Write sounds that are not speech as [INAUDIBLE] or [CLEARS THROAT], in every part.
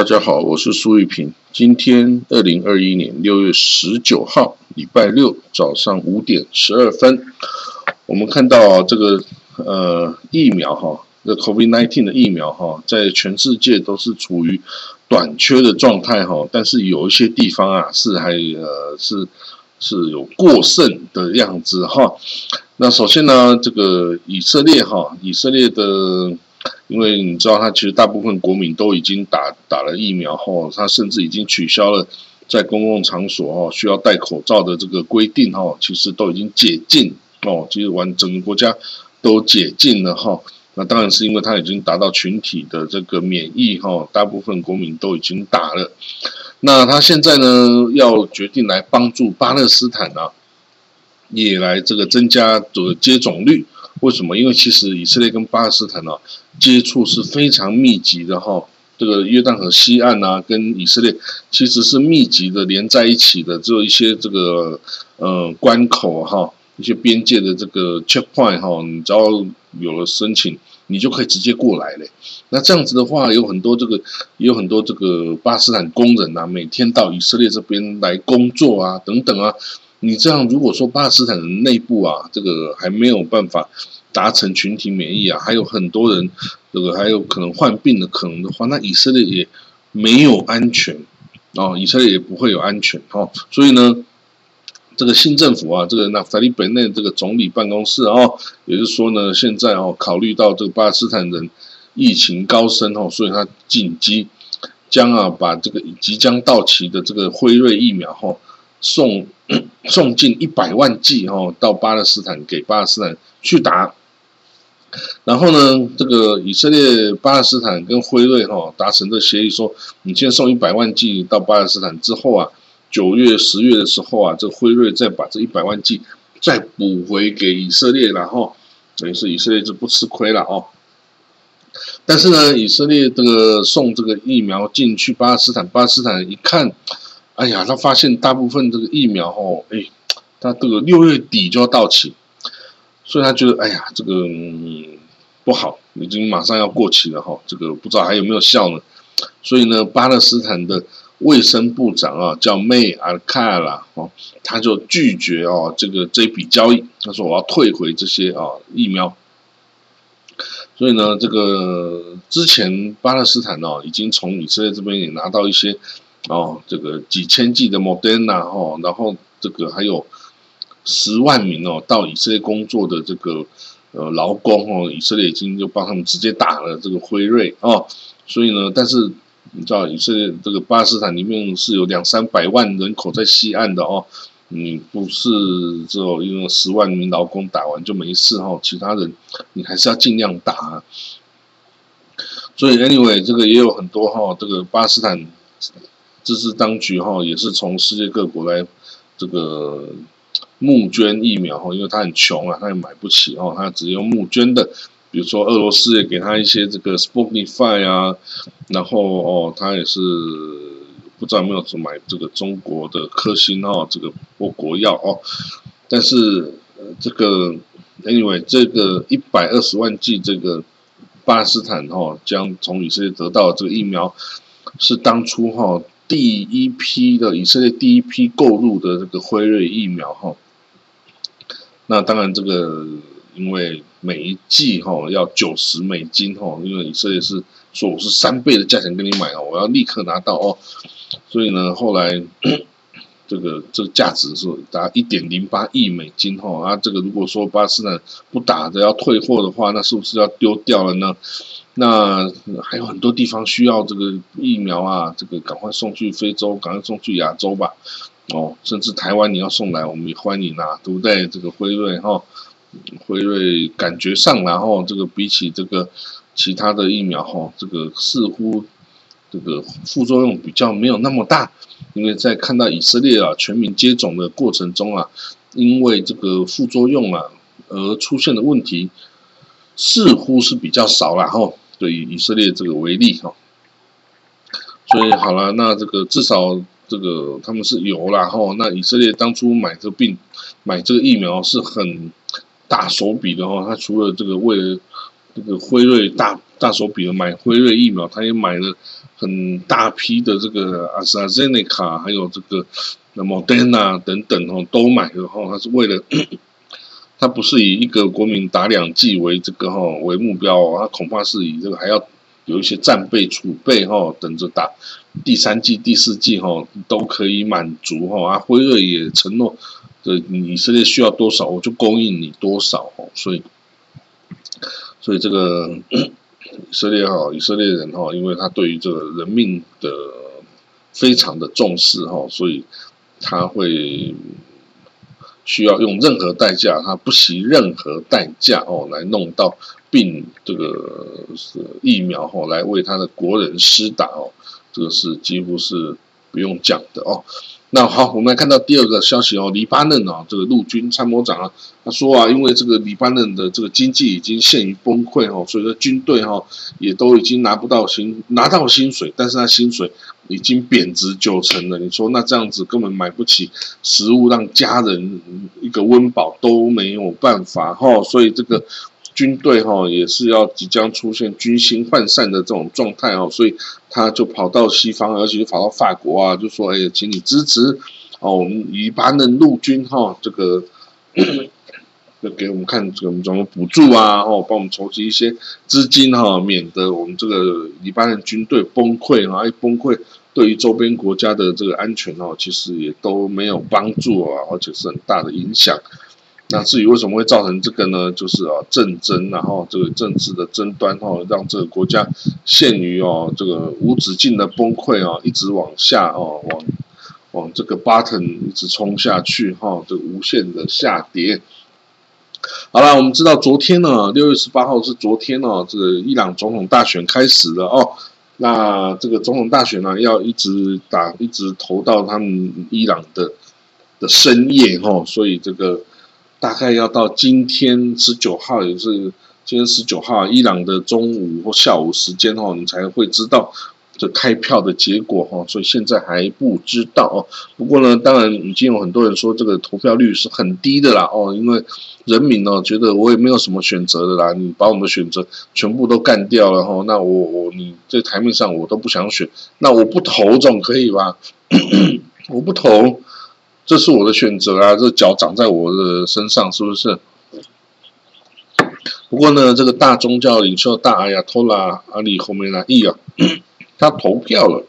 大家好，我是苏玉平。今天二零二一年六月十九号，礼拜六早上五点十二分，我们看到这个呃疫苗哈，这 COVID-19 的疫苗哈，在全世界都是处于短缺的状态哈，但是有一些地方啊是还呃是是有过剩的样子哈。那首先呢，这个以色列哈，以色列的。因为你知道，他其实大部分国民都已经打打了疫苗后，他甚至已经取消了在公共场所哦需要戴口罩的这个规定哈，其实都已经解禁哦，其实完整个国家都解禁了哈。那当然是因为他已经达到群体的这个免疫哈，大部分国民都已经打了。那他现在呢，要决定来帮助巴勒斯坦啊，也来这个增加这个接种率。为什么？因为其实以色列跟巴勒斯坦呢接触是非常密集的哈。这个约旦河西岸啊，跟以色列其实是密集的连在一起的，只有一些这个呃关口哈，一些边界的这个 checkpoint 哈，你只要有了申请，你就可以直接过来嘞。那这样子的话，有很多这个也有很多这个巴勒斯坦工人啊，每天到以色列这边来工作啊，等等啊。你这样，如果说巴勒斯坦人内部啊，这个还没有办法达成群体免疫啊，还有很多人这个还有可能患病的可能的话，那以色列也没有安全哦，以色列也不会有安全哦。所以呢，这个新政府啊，这个那法利本内这个总理办公室哦，也就是说呢，现在哦，考虑到这个巴勒斯坦人疫情高升哦，所以他紧急将啊把这个即将到期的这个辉瑞疫苗哈送。[CLEARS THROAT] 送进一百万剂哈到巴勒斯坦给巴勒斯坦去打，然后呢，这个以色列、巴勒斯坦跟辉瑞哈达成的协议说，你先送一百万剂到巴勒斯坦之后啊，九月、十月的时候啊，这辉瑞再把这一百万剂再补回给以色列，然后等于是以色列就不吃亏了哦。但是呢，以色列这个送这个疫苗进去巴勒斯坦，巴勒斯坦一看。哎呀，他发现大部分这个疫苗哦，哎，他这个六月底就要到期，所以他觉得哎呀，这个不好，已经马上要过期了哈，这个不知道还有没有效呢。所以呢，巴勒斯坦的卫生部长啊，叫梅尔卡拉哦，他就拒绝哦这个这笔交易，他说我要退回这些啊疫苗。所以呢，这个之前巴勒斯坦哦，已经从以色列这边也拿到一些。哦，这个几千剂的 Moderna 哦，然后这个还有十万名哦到以色列工作的这个呃劳工哦，以色列已经就帮他们直接打了这个辉瑞哦，所以呢，但是你知道以色列这个巴勒斯坦里面是有两三百万人口在西岸的哦，你不是只有因为十万名劳工打完就没事哈，其他人你还是要尽量打。所以 anyway 这个也有很多哈，这个巴勒斯坦。这是当局哈，也是从世界各国来这个募捐疫苗哈，因为他很穷啊，他也买不起哦，他只用募捐的。比如说俄罗斯也给他一些这个 Sputnik 啊，然后哦，他也是不知道有没有买这个中国的科兴哈，这个国国药哦。但是这个 anyway 这个一百二十万剂这个巴勒斯坦哈将从以色列得到这个疫苗，是当初哈。第一批的以色列第一批购入的这个辉瑞疫苗哈，那当然这个因为每一剂哈要九十美金哈，因为以色列是说我是三倍的价钱跟你买哦，我要立刻拿到哦，所以呢后来这个这个价值是达一点零八亿美金哈，啊这个如果说巴斯坦不打的要退货的话，那是不是要丢掉了呢？那还有很多地方需要这个疫苗啊，这个赶快送去非洲，赶快送去亚洲吧。哦，甚至台湾你要送来，我们也欢迎啊，对不对？这个辉瑞哈，辉瑞感觉上，然后这个比起这个其他的疫苗哈，这个似乎这个副作用比较没有那么大，因为在看到以色列啊全民接种的过程中啊，因为这个副作用啊而出现的问题。似乎是比较少了哈，对以色列这个为例哈，所以好了，那这个至少这个他们是有了哈。那以色列当初买这病买这个疫苗是很大手笔的哈，他除了这个为了这个辉瑞大大手笔的买辉瑞疫苗，他也买了很大批的这个阿斯 z e n e c a 还有这个 Moderna 等等哦，都买了哈，他是为了。他不是以一个国民打两剂为这个哈为目标，他恐怕是以这个还要有一些战备储备哈，等着打第三季、第四季哈都可以满足哈。啊，辉瑞也承诺，这以色列需要多少，我就供应你多少哦。所以，所以这个以色列哈，以色列人哈，因为他对于这个人命的非常的重视哈，所以他会。需要用任何代价，他不惜任何代价哦，来弄到病这个疫苗哦，来为他的国人施打哦，这个是几乎是不用讲的哦。那好，我们来看到第二个消息哦，黎巴嫩啊，这个陆军参谋长啊，他说啊，因为这个黎巴嫩的这个经济已经陷于崩溃哦，所以说军队哈也都已经拿不到薪，拿到薪水，但是他薪水。已经贬值九成了，你说那这样子根本买不起食物，让家人一个温饱都没有办法哈，所以这个军队哈也是要即将出现军心涣散的这种状态哦，所以他就跑到西方，而且跑到法国啊，就说哎，请你支持哦，我们黎巴嫩陆军哈，这个 [CLEARS THROAT] 就给我们看怎么怎么补助啊，哦，帮我们筹集一些资金哈，免得我们这个黎巴嫩军队崩溃啊，一崩溃。对于周边国家的这个安全哦，其实也都没有帮助啊，而且是很大的影响。那至于为什么会造成这个呢？就是啊，政争，然后这个政治的争端哦，让这个国家陷于哦这个无止境的崩溃啊，一直往下哦，往往这个 button 一直冲下去哈，这无限的下跌。好了，我们知道昨天呢，六月十八号是昨天哦，这个伊朗总统大选开始了哦。那这个总统大选呢，要一直打，一直投到他们伊朗的的深夜哈，所以这个大概要到今天十九号，也是今天十九号，伊朗的中午或下午时间哈，你才会知道。这开票的结果哈，所以现在还不知道哦。不过呢，当然已经有很多人说这个投票率是很低的啦哦，因为人民呢觉得我也没有什么选择的啦，你把我们选择全部都干掉了哈，那我我你在台面上我都不想选，那我不投总可以吧？[COUGHS] 我不投，这是我的选择啊，这脚长在我的身上是不是？不过呢，这个大宗教领袖大阿亚托拉阿里后面那伊啊。[CLEARS THROAT] 他投票了，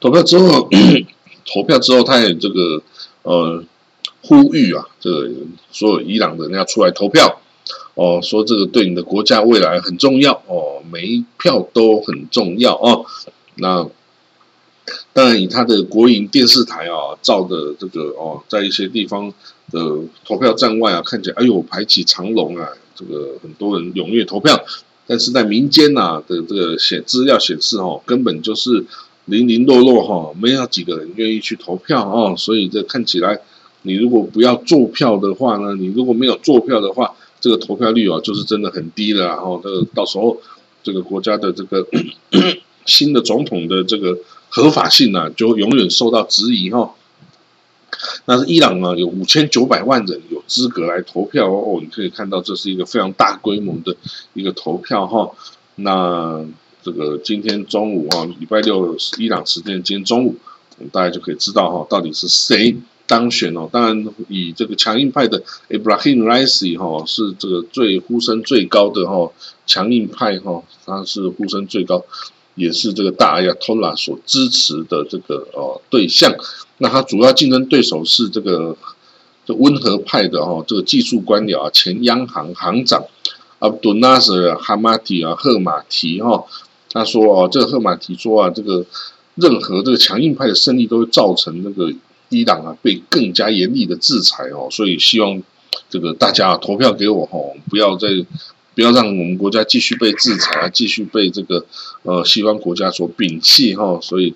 投票之后，[CLEARS THROAT] 投票之后，他也这个呃呼吁啊，这个所有伊朗的人要出来投票哦，说这个对你的国家未来很重要哦，每一票都很重要哦。那当然以他的国营电视台啊照的这个哦，在一些地方的投票站外啊，看起来哎呦排起长龙啊，这个很多人踊跃投票。但是在民间呐的这个显资料显示哦，根本就是零零落落哈，没有几个人愿意去投票哦，所以这看起来，你如果不要做票的话呢，你如果没有做票的话，这个投票率啊就是真的很低了，然后这个到时候这个国家的这个 [COUGHS] 新的总统的这个合法性呢，就永远受到质疑哈。那是伊朗呢，有五千九百万人有资格来投票哦。你可以看到，这是一个非常大规模的一个投票哈。那这个今天中午啊，礼拜六伊朗时间今天中午，大家就可以知道哈，到底是谁当选哦。当然，以这个强硬派的 Ibrahim Raisi 哈，是这个最呼声最高的哈，强硬派哈，他是呼声最高。也是这个大亚托拉所支持的这个哦对象，那他主要竞争对手是这个这温和派的哦这个技术官僚啊前央行行长阿杜纳什哈马提啊赫马提哈，他说哦这个赫马提说啊这个任何这个强硬派的胜利都会造成那个伊朗啊被更加严厉的制裁哦，所以希望这个大家投票给我哈，不要再。不要让我们国家继续被制裁，继续被这个呃西方国家所摒弃哈。所以，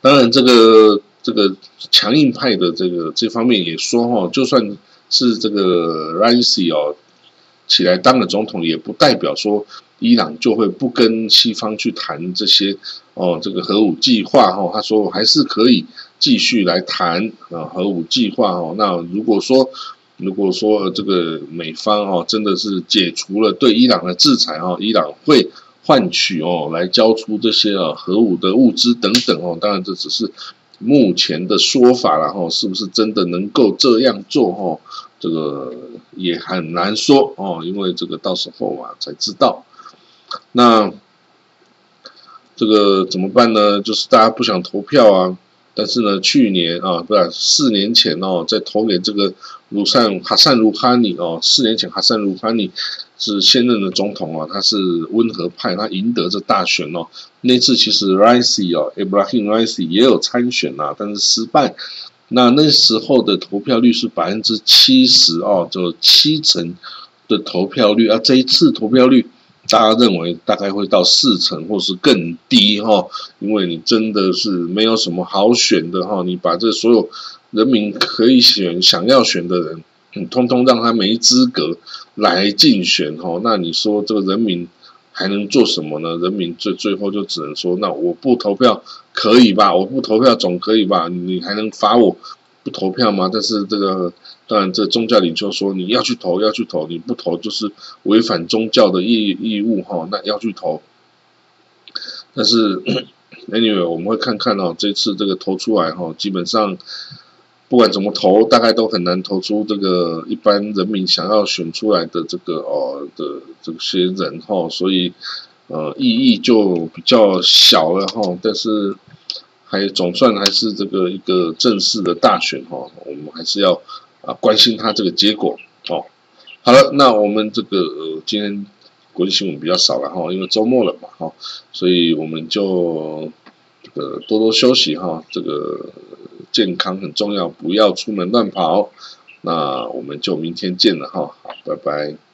当然这个这个强硬派的这个这方面也说哈，就算是这个 Raisi 哦起来当了总统，也不代表说伊朗就会不跟西方去谈这些哦这个核武计划哈。他说还是可以继续来谈啊核武计划哦。那如果说如果说这个美方哦真的是解除了对伊朗的制裁哦，伊朗会换取哦来交出这些啊核武的物资等等哦，当然这只是目前的说法然后是不是真的能够这样做哦？这个也很难说哦，因为这个到时候啊才知道。那这个怎么办呢？就是大家不想投票啊。但是呢，去年啊，不是四年前哦，在投给这个卢善哈善卢哈尼哦，四年前哈善卢哈尼是现任的总统啊，他是温和派，他赢得这大选哦。那次其实 Raisi 哦，Ibrahim Raisi 也有参选啊，但是失败。那那时候的投票率是百分之七十哦，就七成的投票率啊。这一次投票率。大家认为大概会到四成或是更低哈，因为你真的是没有什么好选的哈，你把这所有人民可以选、想要选的人，你通通让他没资格来竞选哈，那你说这个人民还能做什么呢？人民最最后就只能说，那我不投票可以吧？我不投票总可以吧？你还能罚我？不投票吗？但是这个当然，这宗教领袖说你要去投，要去投，你不投就是违反宗教的义义务哈。那要去投，但是 [CLEARS THROAT] anyway，我们会看看哦，这次这个投出来哈，基本上不管怎么投，大概都很难投出这个一般人民想要选出来的这个哦的这些人哈，所以呃意义就比较小了哈。但是。还总算还是这个一个正式的大选哈，我们还是要啊关心他这个结果哦。好了，那我们这个今天国际新闻比较少了哈，因为周末了嘛哈，所以我们就这个多多休息哈，这个健康很重要，不要出门乱跑。那我们就明天见了哈，好，拜拜。